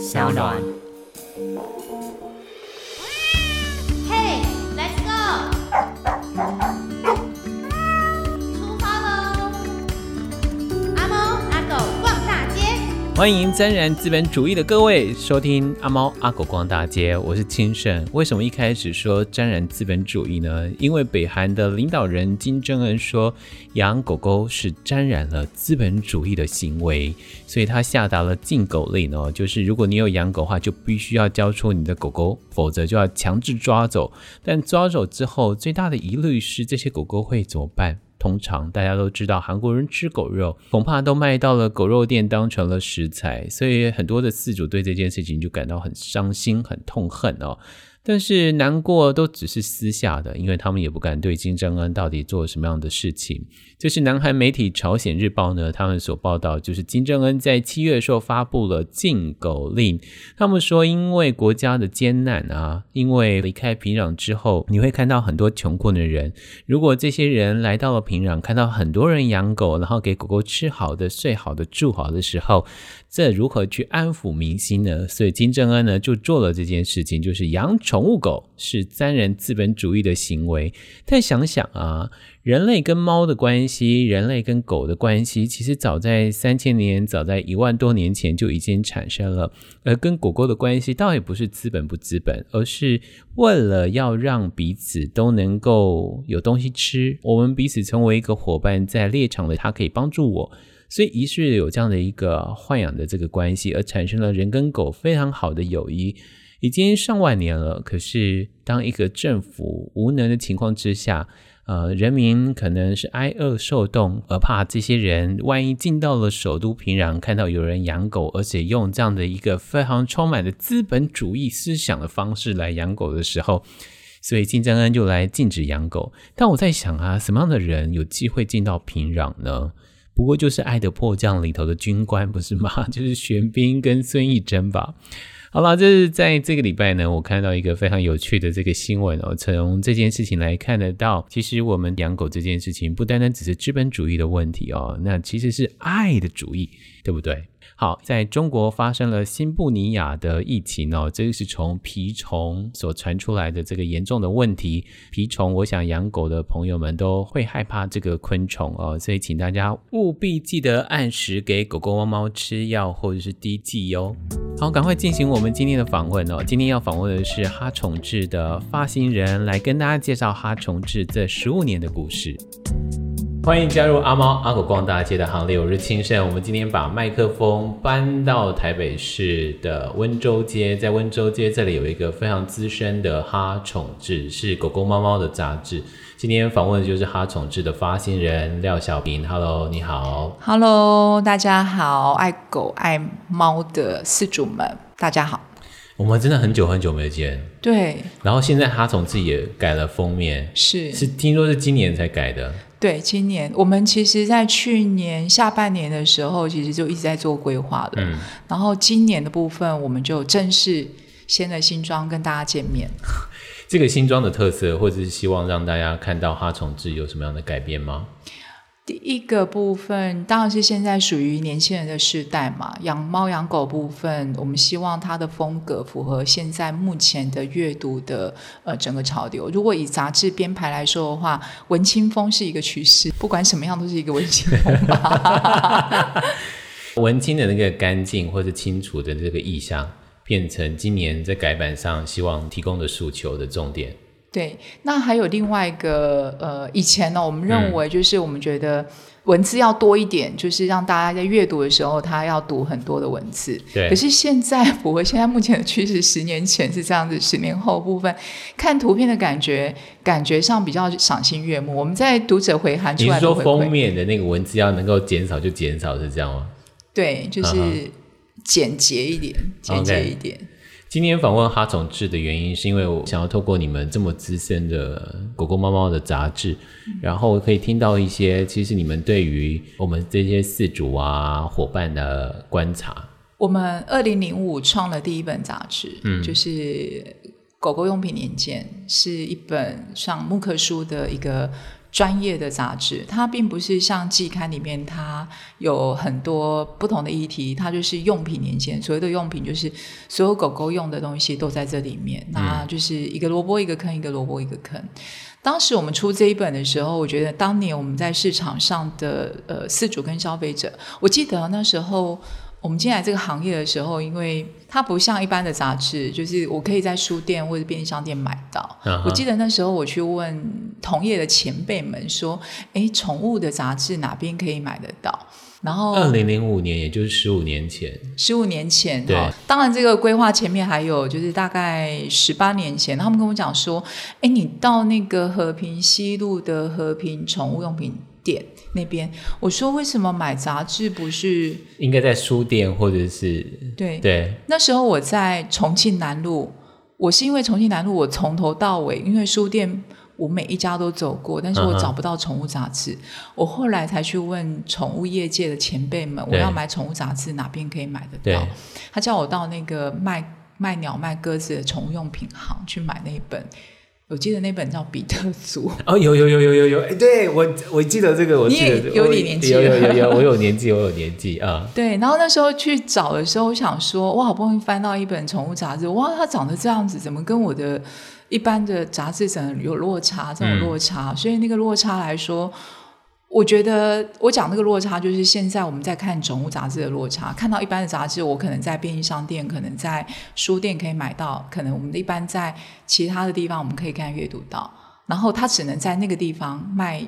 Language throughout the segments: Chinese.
小暖。欢迎沾染资本主义的各位收听阿猫阿狗逛大街，我是清盛。为什么一开始说沾染资本主义呢？因为北韩的领导人金正恩说养狗狗是沾染了资本主义的行为，所以他下达了禁狗令哦，就是如果你有养狗的话，就必须要交出你的狗狗，否则就要强制抓走。但抓走之后，最大的疑虑是这些狗狗会怎么办？通常大家都知道，韩国人吃狗肉，恐怕都卖到了狗肉店当成了食材，所以很多的饲主对这件事情就感到很伤心、很痛恨哦。但是难过都只是私下的，因为他们也不敢对金正恩到底做了什么样的事情。就是南韩媒体朝鲜日报呢，他们所报道，就是金正恩在七月的时候发布了禁狗令。他们说，因为国家的艰难啊，因为离开平壤之后，你会看到很多穷困的人。如果这些人来到了平壤，看到很多人养狗，然后给狗狗吃好的、睡好的、住好的时候，这如何去安抚民心呢？所以金正恩呢就做了这件事情，就是养宠物狗是沾染资本主义的行为。但想想啊，人类跟猫的关系，人类跟狗的关系，其实早在三千年，早在一万多年前就已经产生了。而跟狗狗的关系，倒也不是资本不资本，而是为了要让彼此都能够有东西吃，我们彼此成为一个伙伴，在猎场的它可以帮助我。所以，于是有这样的一个豢养的这个关系，而产生了人跟狗非常好的友谊，已经上万年了。可是，当一个政府无能的情况之下，呃，人民可能是挨饿受冻，而怕这些人万一进到了首都平壤，看到有人养狗，而且用这样的一个非常充满的资本主义思想的方式来养狗的时候，所以金正恩就来禁止养狗。但我在想啊，什么样的人有机会进到平壤呢？不过就是《爱的迫降》里头的军官，不是吗？就是玄彬跟孙艺珍吧。好了，这是在这个礼拜呢，我看到一个非常有趣的这个新闻哦。从这件事情来看得到，其实我们养狗这件事情，不单单只是资本主义的问题哦，那其实是爱的主义，对不对？好，在中国发生了新布尼亚的疫情哦，这个是从蜱虫所传出来的这个严重的问题。蜱虫，我想养狗的朋友们都会害怕这个昆虫哦，所以请大家务必记得按时给狗狗、猫猫吃药或者是滴剂哟。好，赶快进行我们今天的访问哦。今天要访问的是哈宠志的发行人，来跟大家介绍哈宠志这十五年的故事。欢迎加入阿猫阿狗逛大街的行列，我是青盛。我们今天把麦克风搬到台北市的温州街，在温州街这里有一个非常资深的哈宠志，是狗狗猫猫的杂志。今天访问的就是哈宠志的发行人廖小平。Hello，你好。Hello，大家好，爱狗爱猫的饲主们，大家好。我们真的很久很久没见。对。然后现在哈宠志也改了封面，是是听说是今年才改的。对，今年我们其实，在去年下半年的时候，其实就一直在做规划了。嗯，然后今年的部分，我们就正式先了新装跟大家见面。这个新装的特色，或者是希望让大家看到哈从志有什么样的改变吗？第一个部分当然是现在属于年轻人的时代嘛，养猫养狗部分，我们希望它的风格符合现在目前的阅读的呃整个潮流。如果以杂志编排来说的话，文青风是一个趋势，不管什么样都是一个文青风吧。文青的那个干净或者清楚的这个意象，变成今年在改版上希望提供的诉求的重点。对，那还有另外一个，呃，以前呢，我们认为就是我们觉得文字要多一点，嗯、就是让大家在阅读的时候，他要读很多的文字。对。可是现在，不会，现在目前的趋势，十年前是这样子，十年后部分看图片的感觉，感觉上比较赏心悦目。我们在读者回函出来的，你是说封面的那个文字要能够减少就减少，是这样吗？对，就是简洁一点，简洁一点。Okay. 今天访问哈总志的原因，是因为我想要透过你们这么资深的狗狗猫猫的杂志，然后可以听到一些其实你们对于我们这些饲主啊伙伴的观察。我们二零零五创了第一本杂志，嗯，就是《狗狗用品年鉴》，是一本上木刻书的一个专业的杂志，它并不是像季刊里面，它有很多不同的议题，它就是用品年鉴。所谓的用品，就是所有狗狗用的东西都在这里面。嗯、那就是一个萝卜一个坑，一个萝卜一个坑。当时我们出这一本的时候，我觉得当年我们在市场上的呃饲主跟消费者，我记得那时候。我们进来这个行业的时候，因为它不像一般的杂志，就是我可以在书店或者便利商店买到。Uh huh. 我记得那时候我去问同业的前辈们说：“哎，宠物的杂志哪边可以买得到？”然后，二零零五年，也就是十五年前，十五年前，对。当然，这个规划前面还有就是大概十八年前，他们跟我讲说：“哎，你到那个和平西路的和平宠物用品。”店那边，我说为什么买杂志不是应该在书店或者是对对？那时候我在重庆南路，我是因为重庆南路，我从头到尾，因为书店我每一家都走过，但是我找不到宠物杂志，uh. 我后来才去问宠物业界的前辈们，我要买宠物杂志哪边可以买得到？他叫我到那个卖卖鸟卖鸽子的宠物用品行去买那一本。我记得那本叫《比特族》哦，有有有有有有，哎，对我我记得这个，我记得你也有点年纪，有有有有，我有年纪，我有年纪啊。对，然后那时候去找的时候，我想说，我，好不容易翻到一本宠物杂志，哇，它长得这样子，怎么跟我的一般的杂志怎么有落差？这种落差，嗯、所以那个落差来说。我觉得我讲那个落差，就是现在我们在看宠物杂志的落差。看到一般的杂志，我可能在便利商店，可能在书店可以买到，可能我们一般在其他的地方我们可以看阅读到，然后它只能在那个地方卖。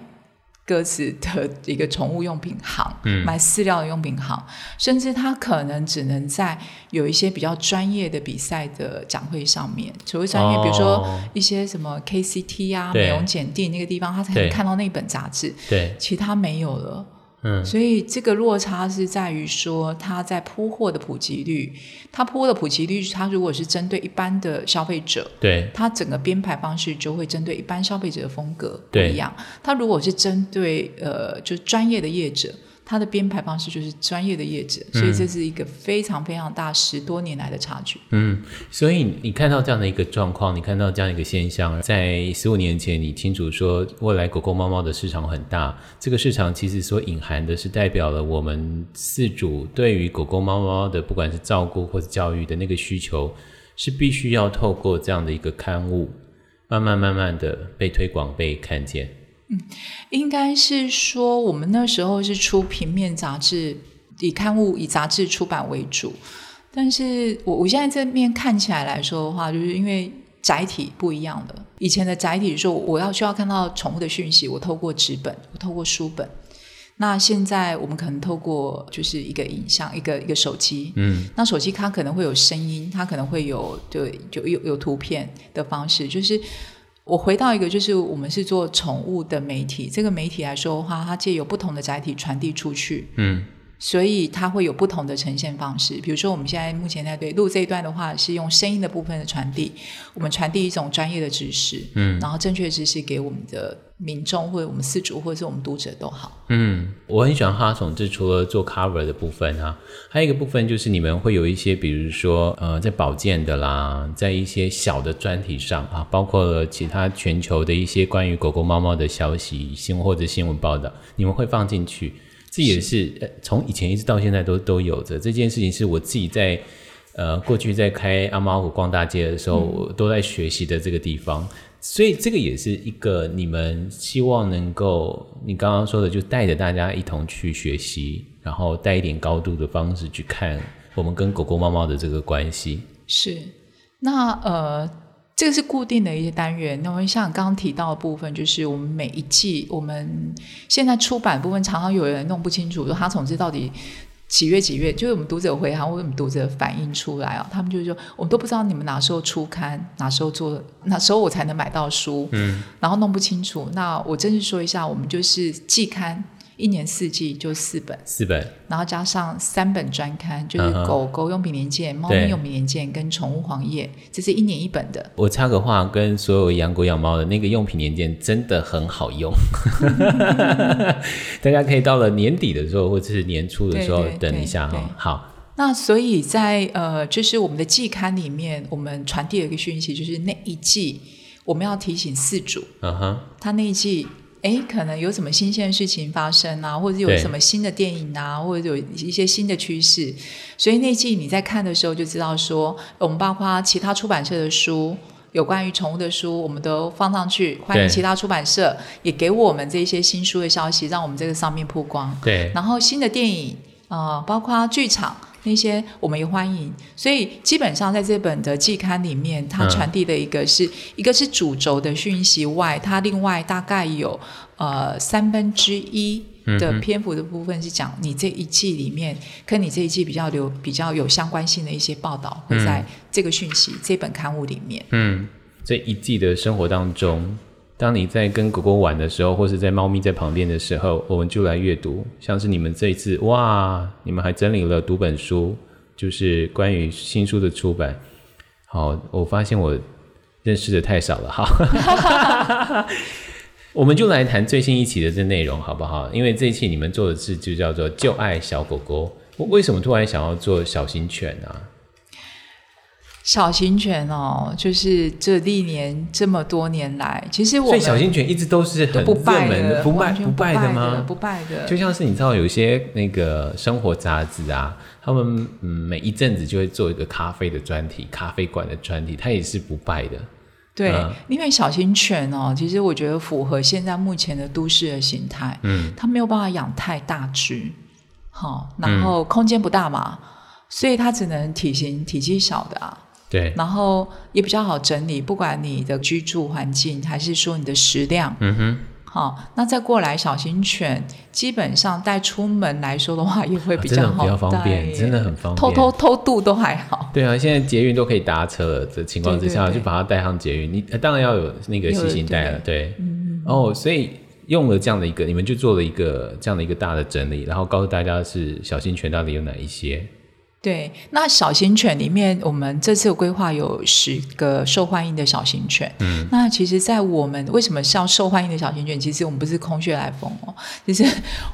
鸽子的一个宠物用品行，嗯，买饲料的用品行，甚至他可能只能在有一些比较专业的比赛的展会上面，所谓专业，哦、比如说一些什么 KCT 啊、美容检定那个地方，他才能看到那本杂志，对，其他没有了。嗯，所以这个落差是在于说，它在铺货的普及率，它铺货的普及率，它如果是针对一般的消费者，对，它整个编排方式就会针对一般消费者的风格不一样。对它如果是针对呃，就专业的业者。它的编排方式就是专业的业者，所以这是一个非常非常大十多年来的差距。嗯，所以你看到这样的一个状况，你看到这样一个现象，在十五年前，你清楚说未来狗狗、猫猫的市场很大，这个市场其实所隐含的是代表了我们饲主对于狗狗、猫猫的不管是照顾或者教育的那个需求，是必须要透过这样的一个刊物，慢慢慢慢的被推广、被看见。嗯，应该是说，我们那时候是出平面杂志，以刊物、以杂志出版为主。但是我我现在这面看起来来说的话，就是因为载体不一样的。以前的载体说，我要需要看到宠物的讯息，我透过纸本，我透过书本。那现在我们可能透过就是一个影像，一个一个手机。嗯，那手机它可能会有声音，它可能会有对，就有有图片的方式，就是。我回到一个，就是我们是做宠物的媒体，这个媒体来说的话，它借由不同的载体传递出去，嗯，所以它会有不同的呈现方式。比如说，我们现在目前在对录这一段的话，是用声音的部分的传递，我们传递一种专业的知识，嗯，然后正确的知识给我们的。民众或者我们四主或者是我们读者都好。嗯，我很喜欢哈总，这除了做 cover 的部分啊，还有一个部分就是你们会有一些，比如说呃，在保健的啦，在一些小的专题上啊，包括了其他全球的一些关于狗狗、猫猫的消息、新闻或者新闻报道，你们会放进去。这也是，是从以前一直到现在都都有着这件事情，是我自己在呃过去在开阿猫阿狗逛大街的时候，我都在学习的这个地方。所以这个也是一个你们希望能够，你刚刚说的，就带着大家一同去学习，然后带一点高度的方式去看我们跟狗狗、猫猫的这个关系。是，那呃，这个是固定的一些单元。那我们像刚刚提到的部分，就是我们每一季，我们现在出版部分常常有人弄不清楚，说他从这到底。几月几月？就是我们读者回函，或者我们读者反映出来啊，他们就是说，我们都不知道你们哪时候出刊，哪时候做，哪时候我才能买到书，嗯，然后弄不清楚。那我正式说一下，我们就是季刊。一年四季就四本，四本，然后加上三本专刊，就是狗狗用品年鉴、猫咪用品年鉴跟宠物黄页，这是一年一本的。我插个话，跟所有养狗养猫的那个用品年鉴真的很好用，大家可以到了年底的时候或者是年初的时候等一下哈。好，那所以在呃，就是我们的季刊里面，我们传递了一个讯息，就是那一季我们要提醒四主，嗯哼，他那一季。哎，可能有什么新鲜的事情发生啊，或者有什么新的电影啊，或者有一些新的趋势，所以那季你在看的时候就知道说，我们包括其他出版社的书，有关于宠物的书，我们都放上去，欢迎其他出版社也给我们这些新书的消息，让我们这个上面曝光。对，然后新的电影啊、呃，包括剧场。那些我们也欢迎，所以基本上在这本的季刊里面，它传递的一个是、嗯、一个是主轴的讯息外，它另外大概有呃三分之一的篇幅的部分是讲你这一季里面跟你这一季比较流比较有相关性的一些报道，会在这个讯息、嗯、这本刊物里面。嗯，这一季的生活当中。当你在跟狗狗玩的时候，或是在猫咪在旁边的时候，我们就来阅读。像是你们这一次，哇，你们还整理了读本书，就是关于新书的出版。好，我发现我认识的太少了，好，我们就来谈最新一期的这内容，好不好？因为这一期你们做的事就叫做“就爱小狗狗”。我为什么突然想要做小型犬呢、啊？小型犬哦，就是这历年这么多年来，其实我所以小型犬一直都是很热门的，不败不败的吗？不败的，就像是你知道有一些那个生活杂志啊，他们嗯每一阵子就会做一个咖啡的专题，咖啡馆的专题，它也是不败的。对，嗯、因为小型犬哦，其实我觉得符合现在目前的都市的形态，嗯，它没有办法养太大只，好，然后空间不大嘛，嗯、所以它只能体型体积小的啊。对，然后也比较好整理，不管你的居住环境还是说你的食量，嗯哼，好，那再过来小型犬，基本上带出门来说的话，也会比较好，比较方便，真的很方便，偷偷偷渡都还好。对啊，现在捷运都可以搭车了的情况之下，就把它带上捷运，你当然要有那个细心带了，对，嗯，哦，所以用了这样的一个，你们就做了一个这样的一个大的整理，然后告诉大家是小型犬到底有哪一些。对，那小型犬里面，我们这次规划有十个受欢迎的小型犬。嗯，那其实，在我们为什么叫受欢迎的小型犬？其实我们不是空穴来风哦。其实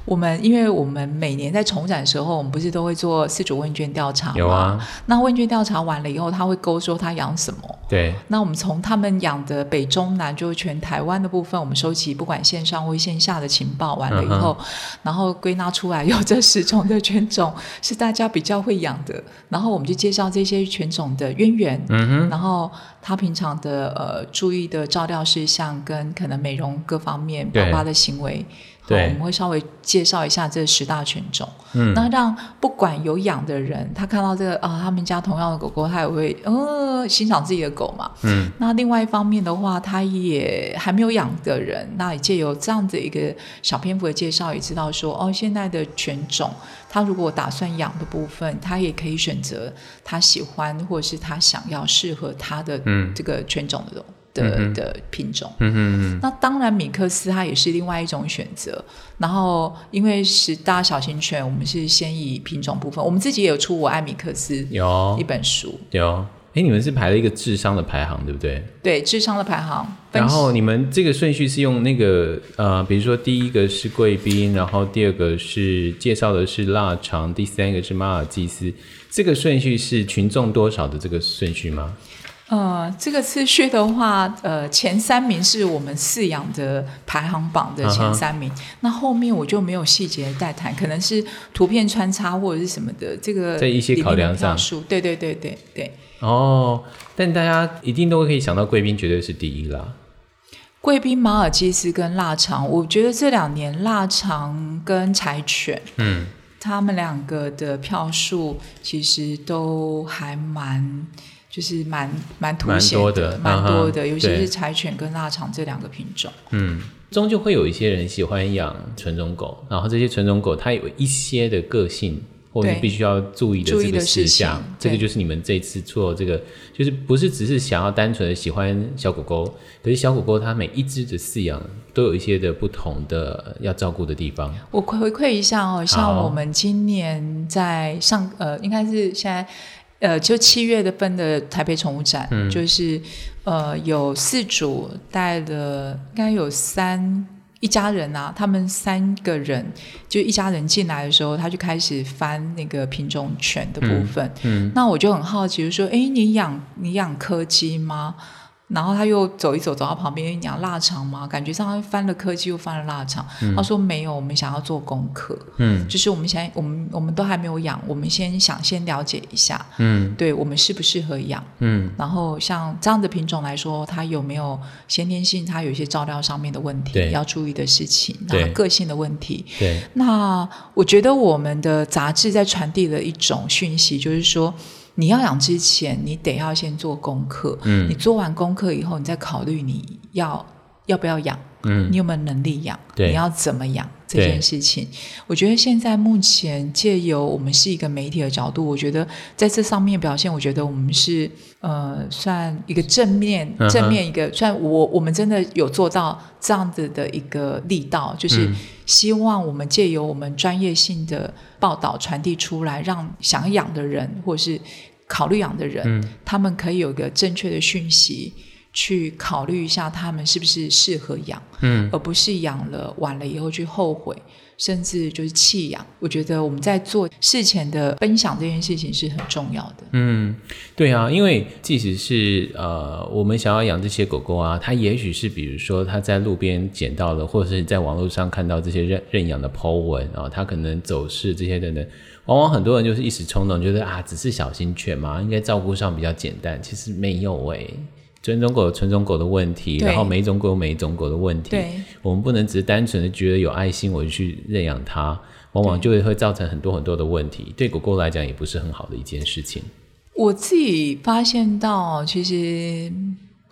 我们，因为我们每年在重展的时候，我们不是都会做四主问卷调查吗？有啊。那问卷调查完了以后，他会勾说他养什么。对。那我们从他们养的北中南，就全台湾的部分，我们收集不管线上或线下的情报完了以后，嗯、然后归纳出来有这十种的犬种是大家比较会养的，然后我们就介绍这些犬种的渊源，嗯哼，然后他平常的呃注意的照料事项跟可能美容各方面宝宝的行为。对，我们会稍微介绍一下这十大犬种，嗯，那让不管有养的人，他看到这个啊，他们家同样的狗狗，他也会呃欣赏自己的狗嘛，嗯。那另外一方面的话，他也还没有养的人，那也借由这样的一个小篇幅的介绍，也知道说哦，现在的犬种，他如果打算养的部分，他也可以选择他喜欢或者是他想要适合他的这个犬种的。的、嗯、的品种，嗯嗯，那当然米克斯它也是另外一种选择。然后因为十大小型犬，我们是先以品种部分，我们自己也有出《我爱米克斯》有一本书，有。哎，你们是排了一个智商的排行，对不对？对，智商的排行。然后你们这个顺序是用那个呃，比如说第一个是贵宾，然后第二个是介绍的是腊肠，第三个是马尔济斯，这个顺序是群众多少的这个顺序吗？呃，这个次序的话，呃，前三名是我们饲养的排行榜的前三名。Uh huh. 那后面我就没有细节的带谈，可能是图片穿插或者是什么的。这个在一些考量上，对对对对对。哦，但大家一定都可以想到，贵宾绝对是第一啦。贵宾、马尔济斯跟腊肠，我觉得这两年腊肠跟柴犬，嗯，他们两个的票数其实都还蛮。就是蛮蛮凸显的，蛮多的，尤其是柴犬跟腊肠这两个品种。嗯，终究会有一些人喜欢养纯种狗，然后这些纯种狗它有一些的个性，或者必须要注意的这个事项。这个就是你们这次做这个，就是不是只是想要单纯的喜欢小狗狗，可是小狗狗它每一只的饲养都有一些的不同的要照顾的地方。我回馈一下哦，像我们今年在上呃，应该是现在。呃，就七月的份的台北宠物展，嗯、就是呃有四组带了，应该有三一家人啊，他们三个人就一家人进来的时候，他就开始翻那个品种犬的部分。嗯，嗯那我就很好奇，就说，哎，你养你养柯基吗？然后他又走一走，走到旁边，因为养腊肠嘛，感觉上他翻了科技，又翻了腊肠。嗯、他说没有，我们想要做功课。嗯，就是我们想，我们我们都还没有养，我们先想先了解一下。嗯，对我们适不适合养？嗯，然后像这样的品种来说，它有没有先天性？它有一些照料上面的问题，要注意的事情，然后个性的问题。对，那我觉得我们的杂志在传递的一种讯息，就是说。你要养之前，你得要先做功课。嗯，你做完功课以后，你再考虑你要要不要养。嗯，你有没有能力养？对，你要怎么养这件事情？我觉得现在目前借由我们是一个媒体的角度，我觉得在这上面表现，我觉得我们是呃算一个正面正面一个，算我我们真的有做到这样子的一个力道，就是希望我们借由我们专业性的报道传递出来，让想养的人或是考虑养的人，嗯、他们可以有一个正确的讯息。去考虑一下他们是不是适合养，嗯，而不是养了晚了以后去后悔，甚至就是弃养。我觉得我们在做事前的分享这件事情是很重要的。嗯，对啊，因为即使是呃，我们想要养这些狗狗啊，它也许是比如说它在路边捡到了，或者是在网络上看到这些认认养的 po 文啊，它可能走势这些等等，往往很多人就是一时冲动，觉得啊，只是小型犬嘛，应该照顾上比较简单，其实没有诶、欸。纯种狗有纯种狗的问题，然后每一种狗有每一种狗的问题。对我们不能只是单纯的觉得有爱心，我就去认养它，往往就会会造成很多很多的问题。对，对狗狗来讲，也不是很好的一件事情。我自己发现到，其实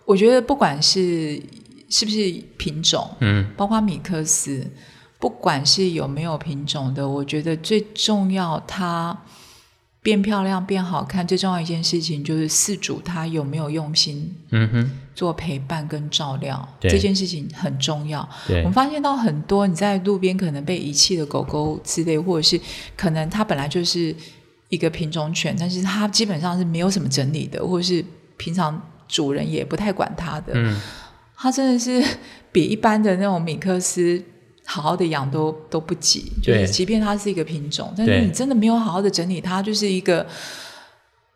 我觉得不管是是不是品种，嗯，包括米克斯，不管是有没有品种的，我觉得最重要它。变漂亮、变好看，最重要一件事情就是饲主他有没有用心，嗯哼，做陪伴跟照料，对这件事情很重要。我们发现到很多你在路边可能被遗弃的狗狗之类，或者是可能它本来就是一个品种犬，但是它基本上是没有什么整理的，或者是平常主人也不太管它的，嗯，它真的是比一般的那种米克斯。好好的养都都不急，就是即便它是一个品种，但是你真的没有好好的整理它，就是一个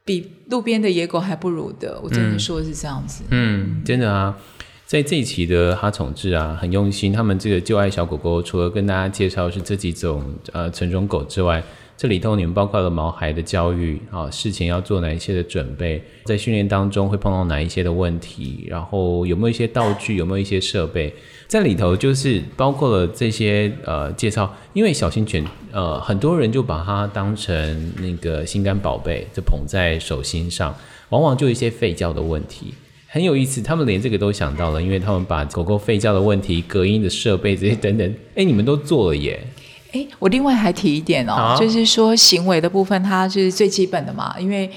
比路边的野狗还不如的。我真的说的是这样子。嗯，嗯真的啊，在这一期的哈宠志啊，很用心。他们这个旧爱小狗狗，除了跟大家介绍是这几种呃纯种狗之外，这里头你们包括了毛孩的教育啊，事前要做哪一些的准备，在训练当中会碰到哪一些的问题，然后有没有一些道具，有没有一些设备。在里头就是包括了这些呃介绍，因为小型犬呃很多人就把它当成那个心肝宝贝，就捧在手心上，往往就一些吠叫的问题，很有意思。他们连这个都想到了，因为他们把狗狗吠叫的问题、隔音的设备这些等等，哎，你们都做了耶。哎，我另外还提一点哦，啊、就是说行为的部分，它就是最基本的嘛，因为。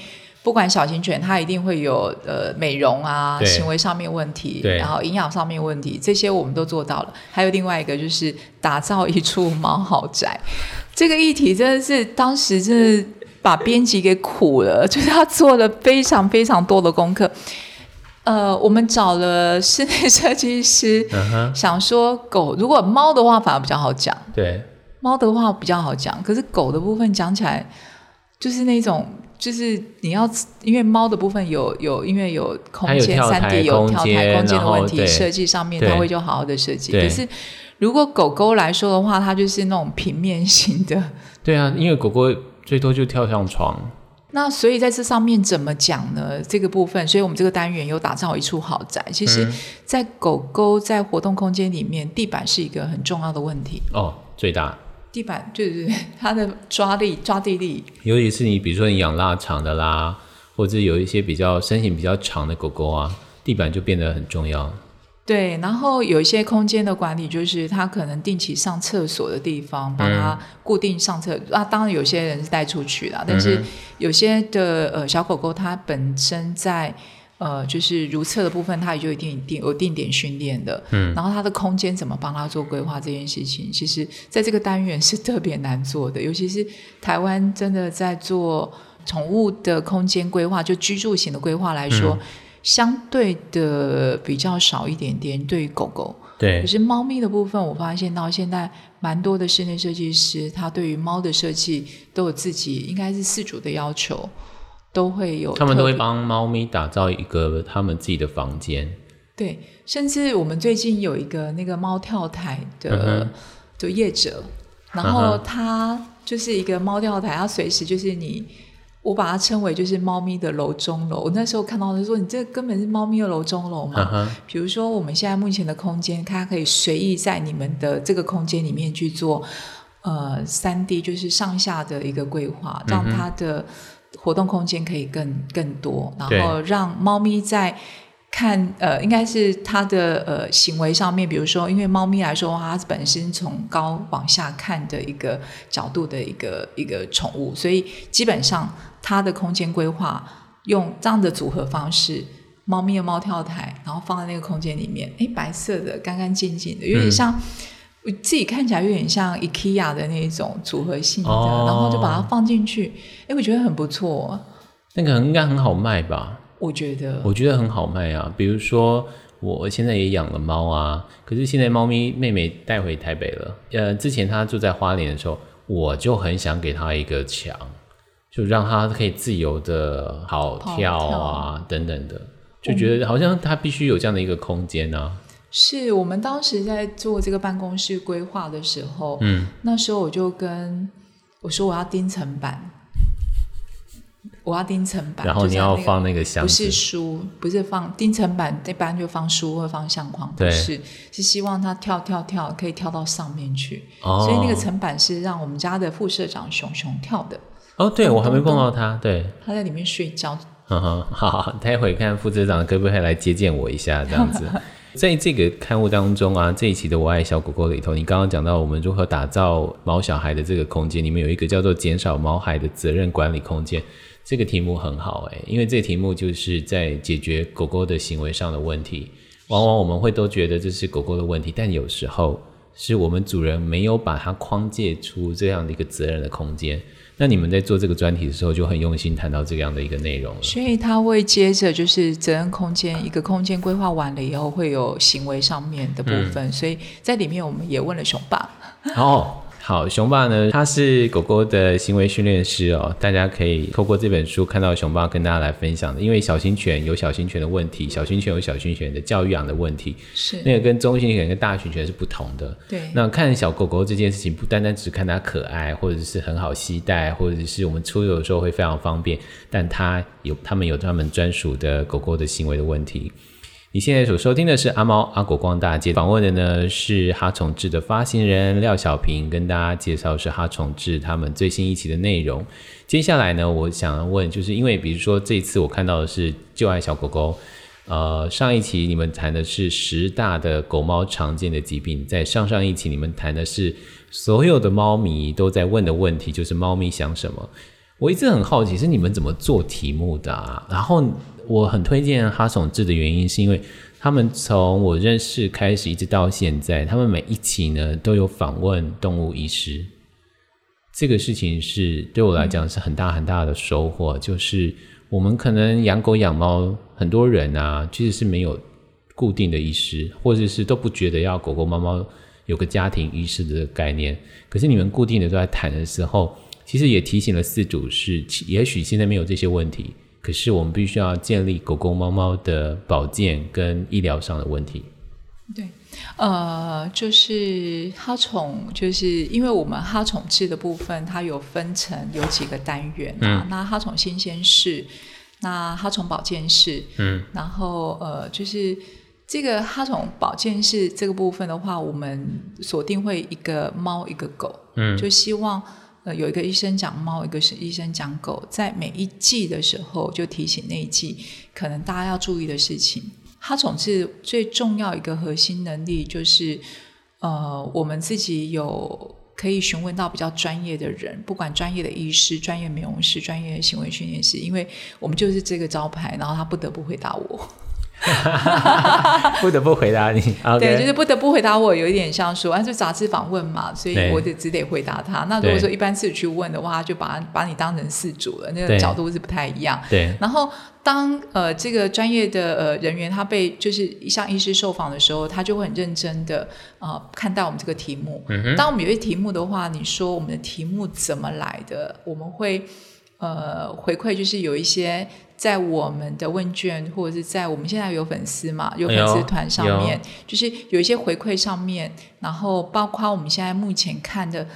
不管小型犬，它一定会有呃美容啊，行为上面问题，然后营养上面问题，这些我们都做到了。还有另外一个就是打造一处猫豪宅，这个议题真的是当时真的把编辑给苦了，就是他做了非常非常多的功课。呃，我们找了室内设计师，uh huh. 想说狗如果猫的话反而比较好讲，对，猫的话比较好讲，可是狗的部分讲起来就是那种。就是你要，因为猫的部分有有，因为有空间三 D 有跳台空间的问题，设计上面它会就好好的设计。可是如果狗狗来说的话，它就是那种平面型的。对啊，因为狗狗最多就跳上床。那所以在这上面怎么讲呢？这个部分，所以我们这个单元有打造一处豪宅。其实，在狗狗在活动空间里面，地板是一个很重要的问题。哦，最大。地板就是 它的抓力、抓地力，尤其是你比如说你养腊肠的啦，或者有一些比较身形比较长的狗狗啊，地板就变得很重要。对，然后有一些空间的管理，就是它可能定期上厕所的地方，把它固定上厕。嗯、啊，当然有些人是带出去啦，但是有些的呃小狗狗它本身在。呃，就是如厕的部分，它也就一定定有定点训练的。嗯，然后它的空间怎么帮他做规划这件事情，其实在这个单元是特别难做的。尤其是台湾真的在做宠物的空间规划，就居住型的规划来说，嗯、相对的比较少一点点。对于狗狗，对，可是猫咪的部分，我发现到现在蛮多的室内设计师，他对于猫的设计都有自己应该是饲主的要求。都会有，他们都会帮猫咪打造一个他们自己的房间。对，甚至我们最近有一个那个猫跳台的的、嗯、业者，然后他就是一个猫跳台，他随时就是你，我把它称为就是猫咪的楼中楼。我那时候看到他说：“你这根本是猫咪的楼中楼嘛。嗯”比如说我们现在目前的空间，它可以随意在你们的这个空间里面去做呃三 D，就是上下的一个规划，让它的活动空间可以更更多，然后让猫咪在。看，呃，应该是它的呃行为上面，比如说，因为猫咪来说它本身从高往下看的一个角度的一个一个宠物，所以基本上它的空间规划用这样的组合方式，猫咪的猫跳台，然后放在那个空间里面，诶，白色的，干干净净的，有点像、嗯、我自己看起来有点像 IKEA 的那种组合性的，哦、然后就把它放进去，哎，我觉得很不错，那个应该很好卖吧。我觉得，我觉得很好卖啊。比如说，我现在也养了猫啊，可是现在猫咪妹妹带回台北了。呃，之前她住在花莲的时候，我就很想给她一个墙，就让她可以自由的好跳啊跳等等的，就觉得好像她必须有这样的一个空间啊。是我们当时在做这个办公室规划的时候，嗯，那时候我就跟我说我要钉层板。我要钉层板，然后你要放那个箱子，不是书，不是放钉层板，一般就放书或放相框，不是，是希望它跳跳跳可以跳到上面去，哦、所以那个层板是让我们家的副社长熊熊跳的。哦，对，我还没碰到他，对，他在里面睡觉。嗯哼，好，待会看副社长可不可以来接见我一下，这样子。在这个刊物当中啊，这一期的《我爱小狗狗》里头，你刚刚讲到我们如何打造毛小孩的这个空间，里面有一个叫做“减少毛孩的责任管理空间”。这个题目很好诶，因为这题目就是在解决狗狗的行为上的问题。往往我们会都觉得这是狗狗的问题，但有时候是我们主人没有把它框界出这样的一个责任的空间。那你们在做这个专题的时候，就很用心谈到这样的一个内容了。所以他会接着就是责任空间，一个空间规划完了以后，会有行为上面的部分。嗯、所以在里面我们也问了熊爸。哦。好，熊爸呢，他是狗狗的行为训练师哦，大家可以透过这本书看到熊爸跟大家来分享的。因为小型犬有小型犬的问题，小型犬有小型犬的教育养的问题，是那个跟中型犬跟大型犬是不同的。对，那看小狗狗这件事情，不单单只看它可爱，或者是很好携带，或者是我们出游的时候会非常方便，但它有他们有他们专属的狗狗的行为的问题。你现在所收听的是阿猫阿狗逛大街，访问的呢是哈宠志的发行人廖小平，跟大家介绍是哈宠志他们最新一期的内容。接下来呢，我想问，就是因为比如说这次我看到的是旧爱小狗狗，呃，上一期你们谈的是十大的狗猫常见的疾病，在上上一期你们谈的是所有的猫咪都在问的问题，就是猫咪想什么。我一直很好奇是你们怎么做题目的啊？然后。我很推荐哈宠志的原因，是因为他们从我认识开始一直到现在，他们每一期呢都有访问动物医师。这个事情是对我来讲是很大很大的收获。就是我们可能养狗养猫，很多人啊其实是没有固定的医师，或者是都不觉得要狗狗猫猫有个家庭医师的概念。可是你们固定的都在谈的时候，其实也提醒了饲主是，也许现在没有这些问题。可是我们必须要建立狗狗、猫猫的保健跟医疗上的问题。对，呃，就是哈宠，就是因为我们哈宠制的部分，它有分成有几个单元啊。嗯、那哈宠新鲜室，那哈宠保健室，嗯，然后呃，就是这个哈宠保健室这个部分的话，我们锁定会一个猫一个狗，嗯，就希望。呃，有一个医生讲猫，一个是医生讲狗，在每一季的时候就提醒那一季可能大家要注意的事情。他总是最重要一个核心能力，就是呃，我们自己有可以询问到比较专业的人，不管专业的医师、专业美容师、专业的行为训练师，因为我们就是这个招牌，然后他不得不回答我。不得不回答你，okay. 对，就是不得不回答我，有一点像说，啊，就杂志访问嘛，所以我就只得回答他。那如果说一般饲主去问的话，就把把你当成事主了，那个角度是不太一样。对。然后当呃这个专业的呃人员他被就是向医师受访的时候，他就会很认真的呃看待我们这个题目。嗯哼。当我们有些题目的话，你说我们的题目怎么来的？我们会。呃回馈，就是有一些在我们的问卷或者是在我们现在有粉丝嘛，有粉丝团上面，就是有一些回馈上面，然后包括我们现在目前看的。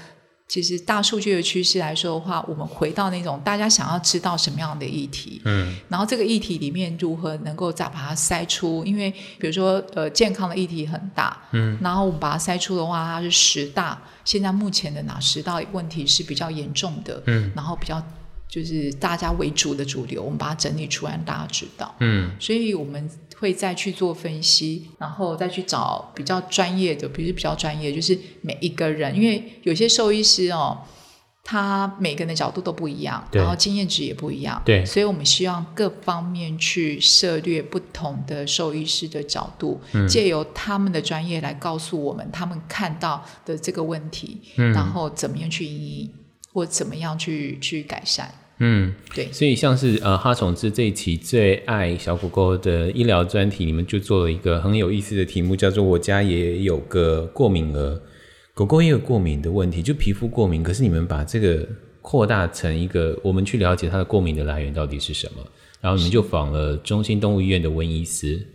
其实大数据的趋势来说的话，我们回到那种大家想要知道什么样的议题，嗯，然后这个议题里面如何能够再把它筛出？因为比如说呃健康的议题很大，嗯，然后我们把它筛出的话，它是十大，现在目前的哪十大问题是比较严重的，嗯，然后比较就是大家为主的主流，我们把它整理出来让大家知道，嗯，所以我们。会再去做分析，然后再去找比较专业的，比如比较专业，就是每一个人，因为有些兽医师哦，他每个人的角度都不一样，然后经验值也不一样，对，所以我们希望各方面去涉略不同的兽医师的角度，嗯，借由他们的专业来告诉我们他们看到的这个问题，嗯，然后怎么样去因应，或怎么样去去改善。嗯，对，所以像是呃哈宠志这一期最爱小狗狗的医疗专题，你们就做了一个很有意思的题目，叫做“我家也有个过敏儿”，狗狗也有过敏的问题，就皮肤过敏。可是你们把这个扩大成一个，我们去了解它的过敏的来源到底是什么，然后你们就访了中心动物医院的温医师。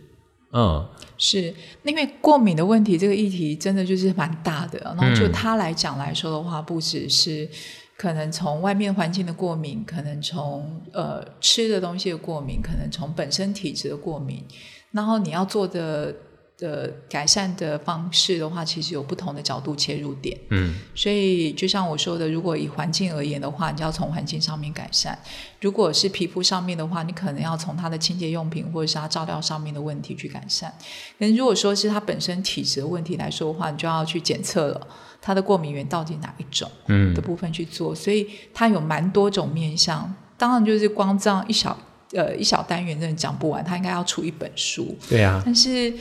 嗯，是，因为过敏的问题这个议题真的就是蛮大的，然后就他来讲来说的话，不只是。可能从外面环境的过敏，可能从呃吃的东西的过敏，可能从本身体质的过敏，然后你要做的的改善的方式的话，其实有不同的角度切入点。嗯，所以就像我说的，如果以环境而言的话，你就要从环境上面改善；如果是皮肤上面的话，你可能要从它的清洁用品或者是它照料上面的问题去改善。但如果说是它本身体质的问题来说的话，你就要去检测了。它的过敏源到底哪一种？嗯，的部分去做，嗯、所以它有蛮多种面向。当然，就是光这样一小呃一小单元真的讲不完，它应该要出一本书。对啊。但是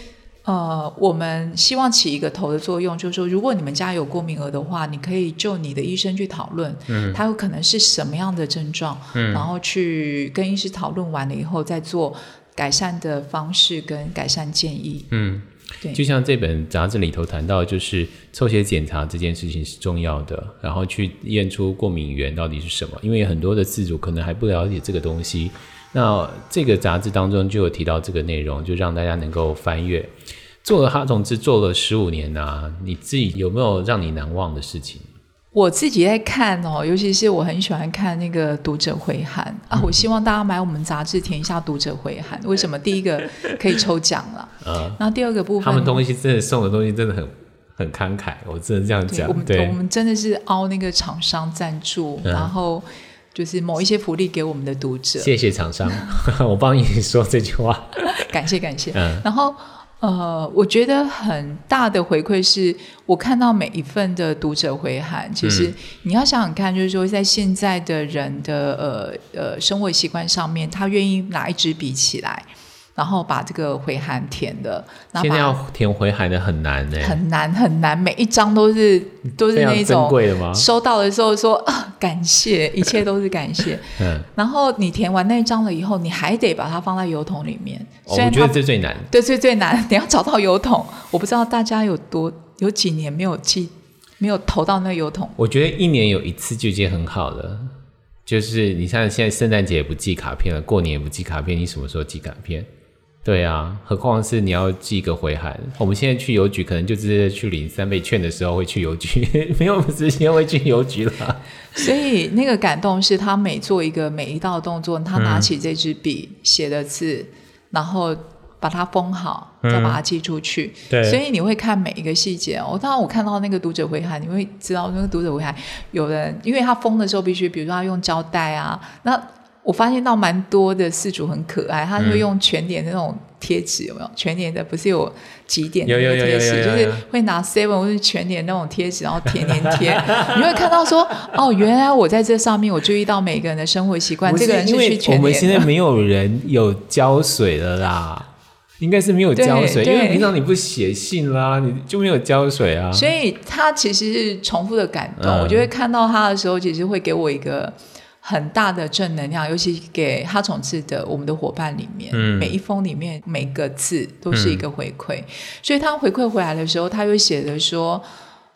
呃，我们希望起一个头的作用，就是说，如果你们家有过敏儿的话，你可以就你的医生去讨论，嗯，他有可能是什么样的症状，嗯，然后去跟医师讨论完了以后，再做改善的方式跟改善建议，嗯。对，就像这本杂志里头谈到，就是抽血检查这件事情是重要的，然后去验出过敏源到底是什么。因为很多的自主可能还不了解这个东西，那这个杂志当中就有提到这个内容，就让大家能够翻阅。做了哈同志做了十五年啊，你自己有没有让你难忘的事情？我自己在看哦，尤其是我很喜欢看那个读者回函啊。我希望大家买我们杂志填一下读者回函。为什么？第一个可以抽奖了，啊，然后第二个部分，他们东西真的送的东西真的很很慷慨，我只能这样讲。我们我们真的是凹那个厂商赞助，嗯，然后就是某一些福利给我们的读者。谢谢厂商，我帮你说这句话，感谢感谢。嗯，然后。呃，我觉得很大的回馈是我看到每一份的读者回函，其实你要想想看，就是说在现在的人的呃呃生活习惯上面，他愿意拿一支笔起来。然后把这个回函填的，现在要填回函的很难呢，很难很难，每一张都是都是那种贵的吗？收到的时候说啊，感谢，一切都是感谢。嗯，然后你填完那一张了以后，你还得把它放在邮筒里面。哦，我觉得这最难，对，最最难，你要找到邮筒。我不知道大家有多有几年没有寄，没有投到那个邮筒。我觉得一年有一次就已经很好了。就是你像，现在圣诞节也不寄卡片了，过年也不寄卡片，你什么时候寄卡片？对啊，何况是你要寄个回函。我们现在去邮局，可能就直接去领三倍券的时候会去邮局，没有时间会去邮局了。所以那个感动是他每做一个每一道动作，他拿起这支笔写的字，嗯、然后把它封好，再把它寄出去。嗯、对，所以你会看每一个细节。我当然我看到那个读者回函，你会知道那个读者回函有人，因为他封的时候必须，比如说他用胶带啊，那。我发现到蛮多的饲主很可爱，他就用全联的那种贴纸，有没有？全联的不是有几点的贴纸，就是会拿 seven 或是全联那种贴纸，然后贴粘贴。你会看到说，哦，原来我在这上面，我注意到每个人的生活习惯。这个人是去全联。我们现在没有人有胶水了啦，应该是没有胶水，因为平常你不写信啦，你就没有胶水啊。所以他其实是重复的感动，嗯、我就会看到他的时候，其实会给我一个。很大的正能量，尤其给哈宠志的我们的伙伴里面，嗯、每一封里面每个字都是一个回馈，嗯、所以他回馈回来的时候，他又写的说，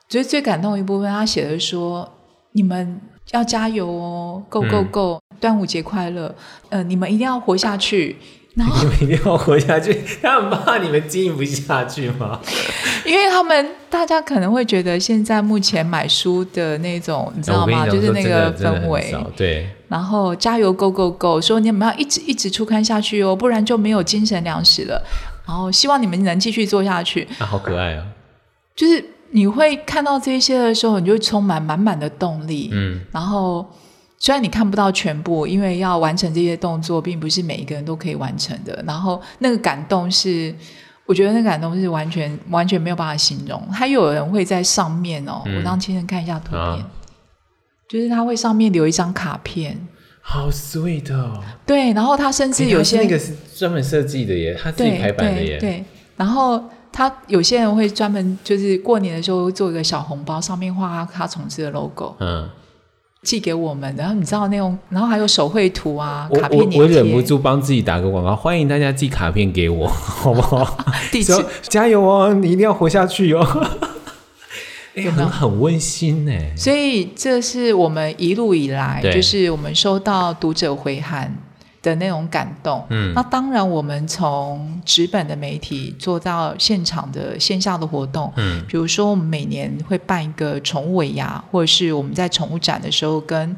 觉得最感动的一部分，他写的说，你们要加油哦，Go Go Go！、嗯、端午节快乐，呃，你们一定要活下去。你们一定要活下去，他们怕你们经营不下去吗？因为他们大家可能会觉得现在目前买书的那种，你知道吗？就是那个氛围，对。然后加油，Go Go Go！说你们要一直一直出刊下去哦，不然就没有精神粮食了。然后希望你们能继续做下去。啊，好可爱啊！就是你会看到这些的时候，你就充满满满的动力。嗯，然后。虽然你看不到全部，因为要完成这些动作，并不是每一个人都可以完成的。然后那个感动是，我觉得那个感动是完全完全没有办法形容。还有人会在上面哦，嗯、我让亲人看一下图片，啊、就是他会上面留一张卡片，好 sweet 哦。对，然后他甚至有些、欸、那个是专门设计的耶，他自己排版的耶。对，然后他有些人会专门就是过年的时候做一个小红包，上面画他宠志的 logo。嗯。寄给我们，然后你知道那种，然后还有手绘图啊，卡片我我，我忍不住帮自己打个广告，欢迎大家寄卡片给我，好不好？地址加油哦，你一定要活下去哦！哎，很很温馨呢。所以这是我们一路以来，就是我们收到读者回函。的那种感动，嗯，那当然，我们从纸本的媒体做到现场的线下的活动，嗯，比如说我们每年会办一个宠物尾牙，或者是我们在宠物展的时候跟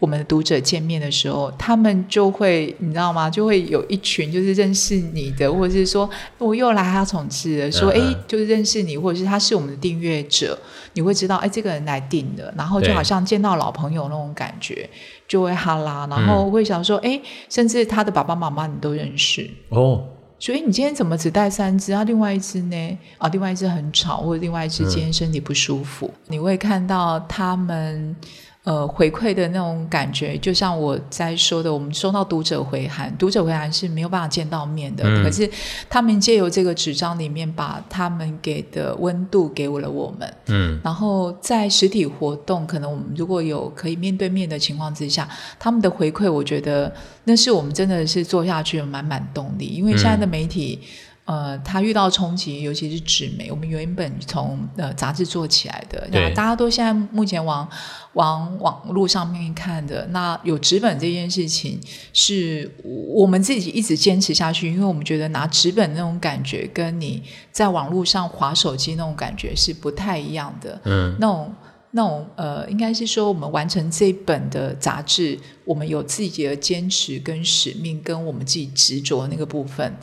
我们的读者见面的时候，他们就会你知道吗？就会有一群就是认识你的，或者是说我又来哈宠志了，说哎、就是认识你，或者是他是我们的订阅者，你会知道哎，这个人来订的，然后就好像见到老朋友那种感觉，就会哈拉，然后会想说哎、嗯，甚至他的爸爸妈妈你都认识哦，所以你今天怎么只带三只啊？另外一只呢？啊，另外一只很吵，或者另外一只今天身体不舒服，嗯、你会看到他们。呃，回馈的那种感觉，就像我在说的，我们收到读者回函，读者回函是没有办法见到面的，嗯、可是他们借由这个纸张里面，把他们给的温度给我了我们。嗯，然后在实体活动，可能我们如果有可以面对面的情况之下，他们的回馈，我觉得那是我们真的是做下去有满满动力，因为现在的媒体。嗯呃，他遇到冲击，尤其是纸媒，我们原本从呃杂志做起来的，那大家都现在目前往往网络上面看的，那有纸本这件事情是我们自己一直坚持下去，因为我们觉得拿纸本那种感觉，跟你在网络上划手机那种感觉是不太一样的。嗯，那种那种呃，应该是说我们完成这本的杂志，我们有自己的坚持跟使命，跟我们自己执着的那个部分。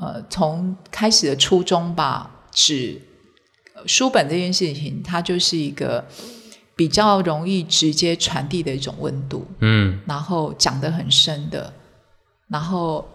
呃，从开始的初衷吧，纸书本这件事情，它就是一个比较容易直接传递的一种温度，嗯，然后讲得很深的，然后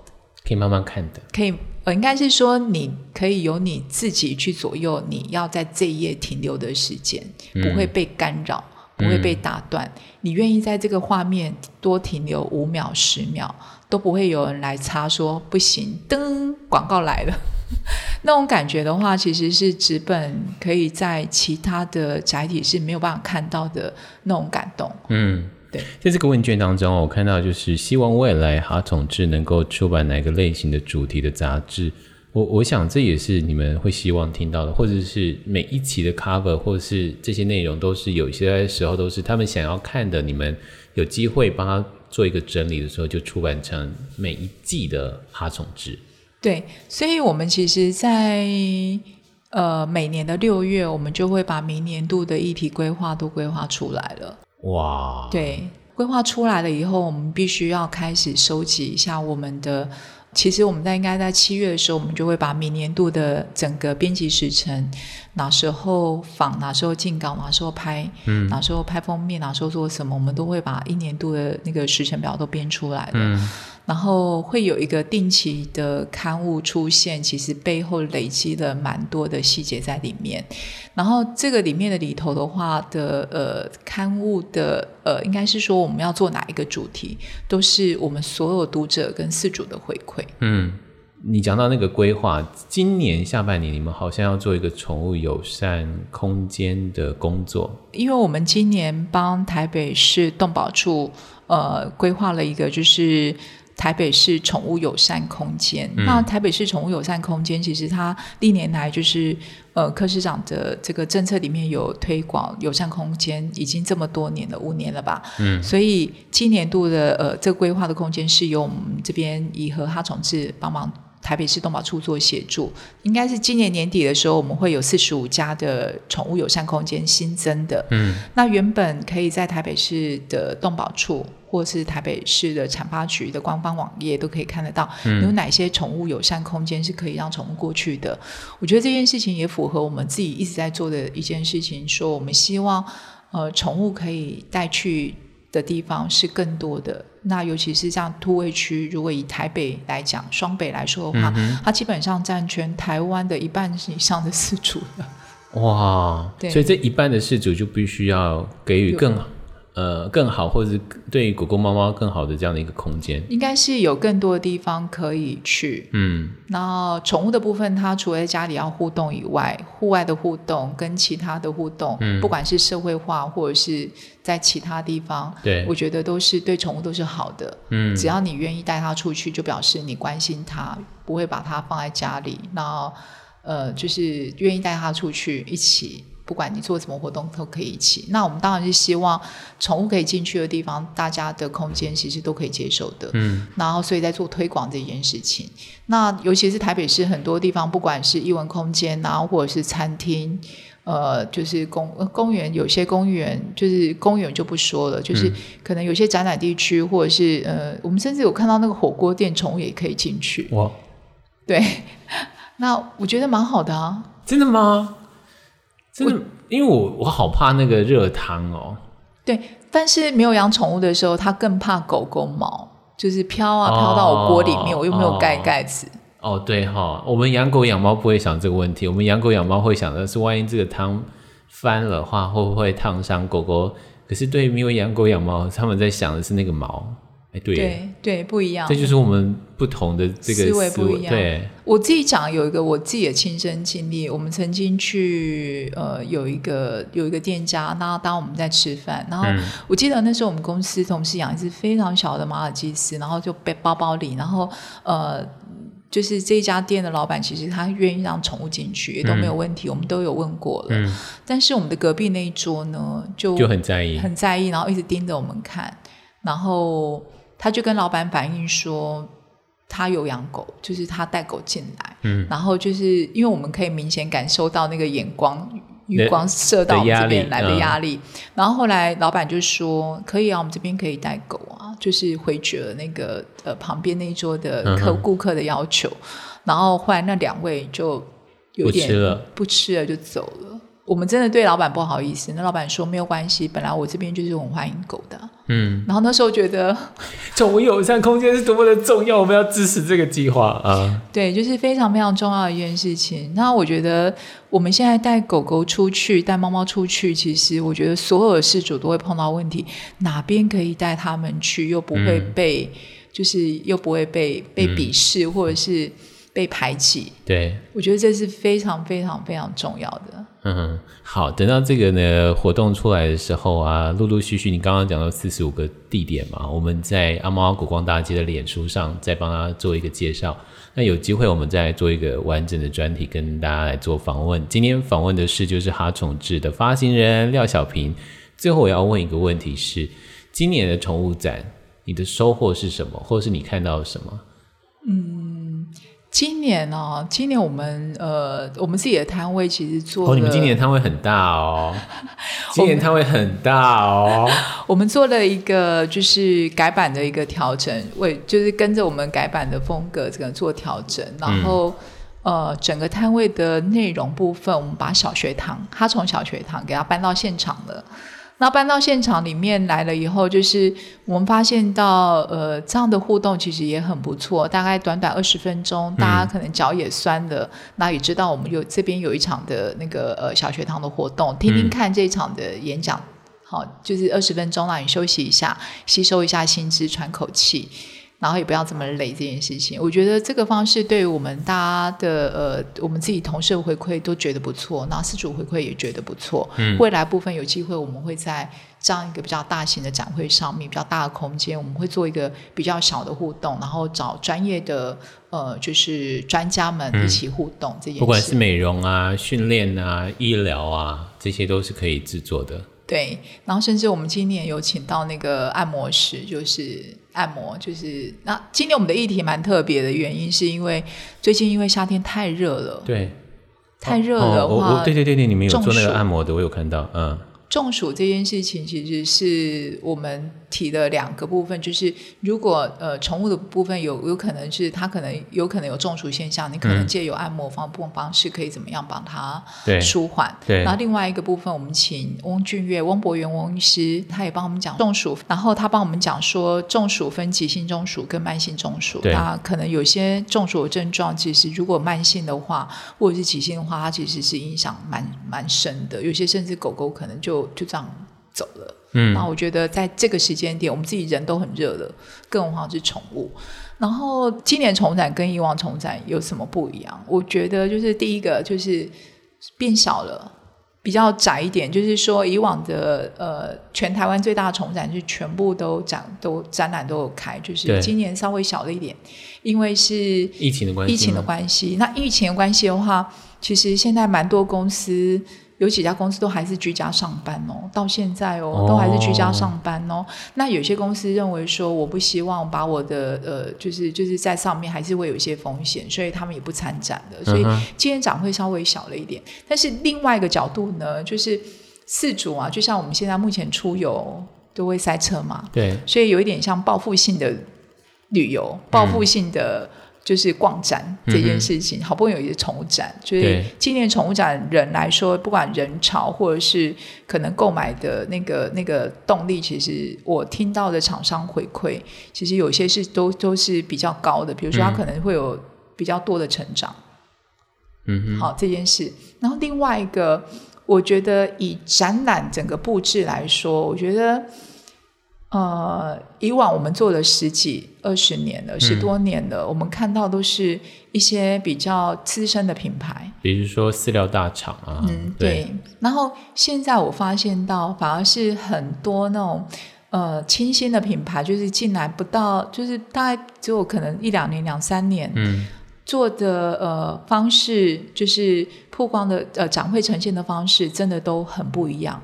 可以慢慢看的，可以，呃，应该是说你可以由你自己去左右，你要在这一页停留的时间，不会被干扰，不会被打断，嗯，你愿意在这个画面多停留五秒、十秒。都不会有人来插说不行，噔，广告来了，那种感觉的话，其实是纸本可以在其他的载体是没有办法看到的那种感动。嗯，对。在这个问卷当中，我看到就是希望未来哈宠志能够出版哪个类型的主题的杂志。我我想这也是你们会希望听到的，或者是每一期的 cover，或者是这些内容都是有些时候都是他们想要看的，你们有机会帮他。做一个整理的时候，就出版成每一季的哈宠志。对，所以我们其实在，在呃每年的六月，我们就会把明年度的议题规划都规划出来了。哇！对，规划出来了以后，我们必须要开始收集一下我们的。其实我们在应该在七月的时候，我们就会把明年度的整个编辑时程，哪时候访，哪时候进稿，哪时候拍，嗯，哪时候拍封面，哪时候做什么，我们都会把一年度的那个时程表都编出来的。嗯然后会有一个定期的刊物出现，其实背后累积了蛮多的细节在里面。然后这个里面的里头的话的呃刊物的呃，应该是说我们要做哪一个主题，都是我们所有读者跟四主的回馈。嗯，你讲到那个规划，今年下半年你们好像要做一个宠物友善空间的工作，因为我们今年帮台北市动保处呃规划了一个就是。台北市宠物友善空间。嗯、那台北市宠物友善空间，其实它历年来就是呃柯市长的这个政策里面有推广友善空间，已经这么多年了，五年了吧？嗯，所以今年度的呃这个规划的空间是由我们这边以和哈宠智帮忙。台北市动保处做协助，应该是今年年底的时候，我们会有四十五家的宠物友善空间新增的。嗯，那原本可以在台北市的动保处或是台北市的产发局的官方网页都可以看得到，有哪些宠物友善空间是可以让宠物过去的。我觉得这件事情也符合我们自己一直在做的一件事情，说我们希望呃宠物可以带去的地方是更多的。那尤其是像突围区，如果以台北来讲，双北来说的话，嗯、它基本上占全台湾的一半以上的饲主了。哇，所以这一半的饲主就必须要给予更好。呃，更好，或者是对狗狗、猫猫更好的这样的一个空间，应该是有更多的地方可以去。嗯，然后宠物的部分，它除了在家里要互动以外，户外的互动跟其他的互动，嗯，不管是社会化或者是在其他地方，对，我觉得都是对宠物都是好的。嗯，只要你愿意带它出去，就表示你关心它，不会把它放在家里。然后，呃，就是愿意带它出去一起。不管你做什么活动都可以一起。那我们当然是希望宠物可以进去的地方，大家的空间其实都可以接受的。嗯。然后，所以在做推广这件事情。那尤其是台北市很多地方，不管是艺文空间啊，或者是餐厅，呃，就是公公园，有些公园就是公园就不说了，就是可能有些展览地区，或者是呃，我们甚至有看到那个火锅店，宠物也可以进去。哇。对。那我觉得蛮好的啊。真的吗？真的，因为我我好怕那个热汤哦。对，但是没有养宠物的时候，他更怕狗狗毛，就是飘啊飘到我锅里面，哦、我又没有盖盖子。哦，对哈、哦，我们养狗养猫不会想这个问题，我们养狗养猫会想的是，万一这个汤翻了的话，会不会烫伤狗狗？可是对于没有养狗养猫，他们在想的是那个毛。对对，对，不一样。这就是我们不同的这个思维不一样。对，我自己讲有一个我自己的亲身经历。我们曾经去呃有一个有一个店家，然后当我们在吃饭，然后我记得那时候我们公司同事养一只非常小的马尔济斯，然后就背包包里，然后呃就是这家店的老板其实他愿意让宠物进去也都没有问题，嗯、我们都有问过了。嗯、但是我们的隔壁那一桌呢，就就很在意，很在意，然后一直盯着我们看，然后。他就跟老板反映说，他有养狗，就是他带狗进来，嗯，然后就是因为我们可以明显感受到那个眼光余光射到我们这边来的压力，嗯、然后后来老板就说可以啊，我们这边可以带狗啊，就是回绝了那个呃旁边那一桌的客顾客的要求，嗯、然后后来那两位就有点不吃了，不吃了就走了。我们真的对老板不好意思，那老板说没有关系，本来我这边就是很欢迎狗的。嗯，然后那时候觉得宠物友善空间是多么的重要，我们要支持这个计划啊。对，就是非常非常重要的一件事情。那我觉得我们现在带狗狗出去，带猫猫出去，其实我觉得所有的事主都会碰到问题，哪边可以带他们去，又不会被，嗯、就是又不会被被鄙视，嗯、或者是被排挤。对，我觉得这是非常非常非常重要的。嗯，好，等到这个呢活动出来的时候啊，陆陆续续，你刚刚讲到四十五个地点嘛，我们在阿猫阿狗逛大街的脸书上再帮他做一个介绍。那有机会我们再做一个完整的专题跟大家来做访问。今天访问的是就是哈宠志的发行人廖小平。最后我要问一个问题是，今年的宠物展你的收获是什么，或者是你看到了什么？嗯。今年哦，今年我们呃，我们自己的摊位其实做了。哦，你们今年的摊位很大哦。今年摊位很大哦。我们 做了一个就是改版的一个调整，为就是跟着我们改版的风格这个做调整，然后、嗯、呃，整个摊位的内容部分，我们把小学堂，他从小学堂给他搬到现场了。那搬到现场里面来了以后，就是我们发现到，呃，这样的互动其实也很不错。大概短短二十分钟，大家可能脚也酸了，嗯、那也知道我们有这边有一场的那个呃小学堂的活动，听听看这一场的演讲。嗯、好，就是二十分钟让你休息一下，吸收一下新知，喘口气。然后也不要这么累这件事情。我觉得这个方式对于我们大家的呃，我们自己同事的回馈都觉得不错，然后饲主回馈也觉得不错。嗯，未来部分有机会我们会在这样一个比较大型的展会上面，比较大的空间，我们会做一个比较小的互动，然后找专业的呃，就是专家们一起互动这件事。不管是美容啊、训练啊、医疗啊，这些都是可以制作的。对，然后甚至我们今年有请到那个按摩师，就是按摩，就是那今年我们的议题蛮特别的原因，是因为最近因为夏天太热了，对，太热的话，哦哦、对对对对，你们有做那个按摩的，我有看到，嗯。中暑这件事情其实是我们提的两个部分，就是如果呃宠物的部分有有可能是它可能有可能有中暑现象，你可能借由按摩方方方式可以怎么样帮它舒缓。对。然后另外一个部分，我们请翁俊月、翁博元翁医师，他也帮我们讲中暑，然后他帮我们讲说中暑分急性中暑跟慢性中暑。那可能有些中暑的症状，其实如果慢性的话，或者是急性的话，它其实是影响蛮蛮深的。有些甚至狗狗可能就就就这样走了，嗯，然后我觉得在这个时间点，我们自己人都很热了，更何况是宠物。然后今年重展跟以往重展有什么不一样？我觉得就是第一个就是变小了，比较窄一点。就是说以往的呃，全台湾最大的重展是全部都展都展览都有开，就是今年稍微小了一点，因为是疫情的关系。疫情的关系，那疫情的关系的话，其实现在蛮多公司。有几家公司都还是居家上班哦，到现在哦，都还是居家上班哦。哦，那有些公司认为说，我不希望把我的呃，就是就是在上面还是会有一些风险，所以他们也不参展的。所以今天展会稍微小了一点。但是另外一个角度呢，就是四主啊，就像我们现在目前出游都会塞车嘛，对，所以有一点像报复性的旅游，报复性的。嗯就是逛展这件事情，嗯、好不容易有一个宠物展，就是今年宠物展人来说，不管人潮或者是可能购买的那个那个动力，其实我听到的厂商回馈，其实有些是都都是比较高的，比如说他可能会有比较多的成长。嗯，好这件事，然后另外一个，我觉得以展览整个布置来说，我觉得。呃，以往我们做了十几、二十年了，十多年了，嗯，我们看到都是一些比较资深的品牌，比如说饲料大厂啊，嗯，对。对。然后现在我发现到，反而是很多那种呃清新的品牌，就是进来不到，就是大概只有可能一两年、两三年，嗯，做的呃方式，就是曝光的呃展会呈现的方式，真的都很不一样。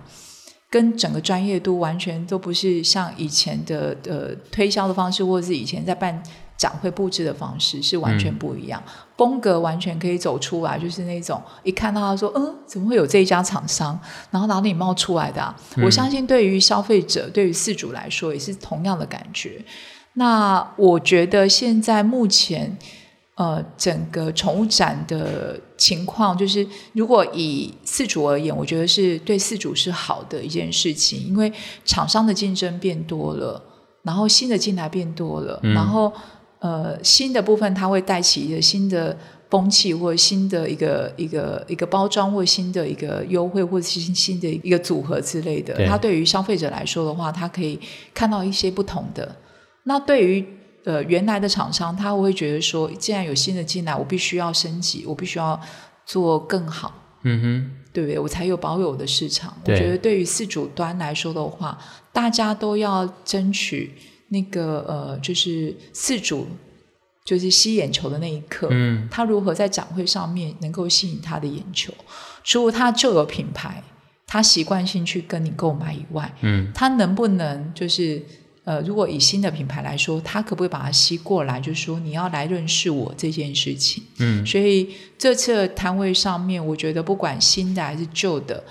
跟整个专业度完全都不是像以前的呃推销的方式，或者是以前在办展会布置的方式是完全不一样，嗯，风格完全可以走出来，就是那种一看到他说，嗯，怎么会有这一家厂商，然后哪里冒出来的啊？嗯，我相信对于消费者，对于饲主来说也是同样的感觉。那我觉得现在目前。呃，整个宠物展的情况，就是如果以四主而言，我觉得是对四主是好的一件事情，因为厂商的竞争变多了，然后新的进来变多了，嗯、然后呃新的部分它会带起一个新的风气，或者新的一个一个一个包装，或者新的一个优惠，或者新新的一个组合之类的。它对于消费者来说的话，它可以看到一些不同的。那对于呃，原来的厂商他会觉得说，既然有新的进来，我必须要升级，我必须要做更好，嗯哼，对不对？我才有保有我的市场。我觉得对于四主端来说的话，大家都要争取那个呃，就是四主就是吸眼球的那一刻，嗯，他如何在展会上面能够吸引他的眼球？除了他就有品牌，他习惯性去跟你购买以外，嗯，他能不能就是？呃，如果以新的品牌来说，他可不可以把它吸过来？就是说，你要来认识我这件事情。嗯，所以这次摊位上面，我觉得不管新的还是旧的，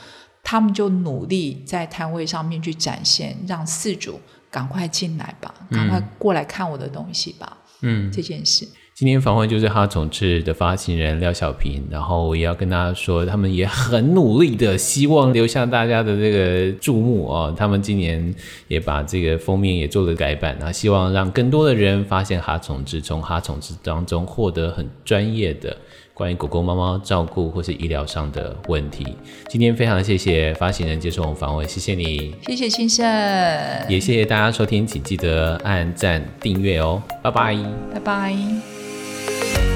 他们就努力在摊位上面去展现，让四主赶快进来吧，赶快过来看我的东西吧。嗯，这件事。今天访问就是哈宠志的发行人廖小平，然后我也要跟大家说，他们也很努力的，希望留下大家的这个注目哦。他们今年也把这个封面也做了改版，然后希望让更多的人发现哈宠志，从哈宠志当中获得很专业的。关于狗狗、猫猫照顾或是医疗上的问题。今天非常谢谢发行人接受我们访问，谢谢你，谢谢先生，也谢谢大家收听，请记得按赞订阅哦，拜拜，拜拜。Bye.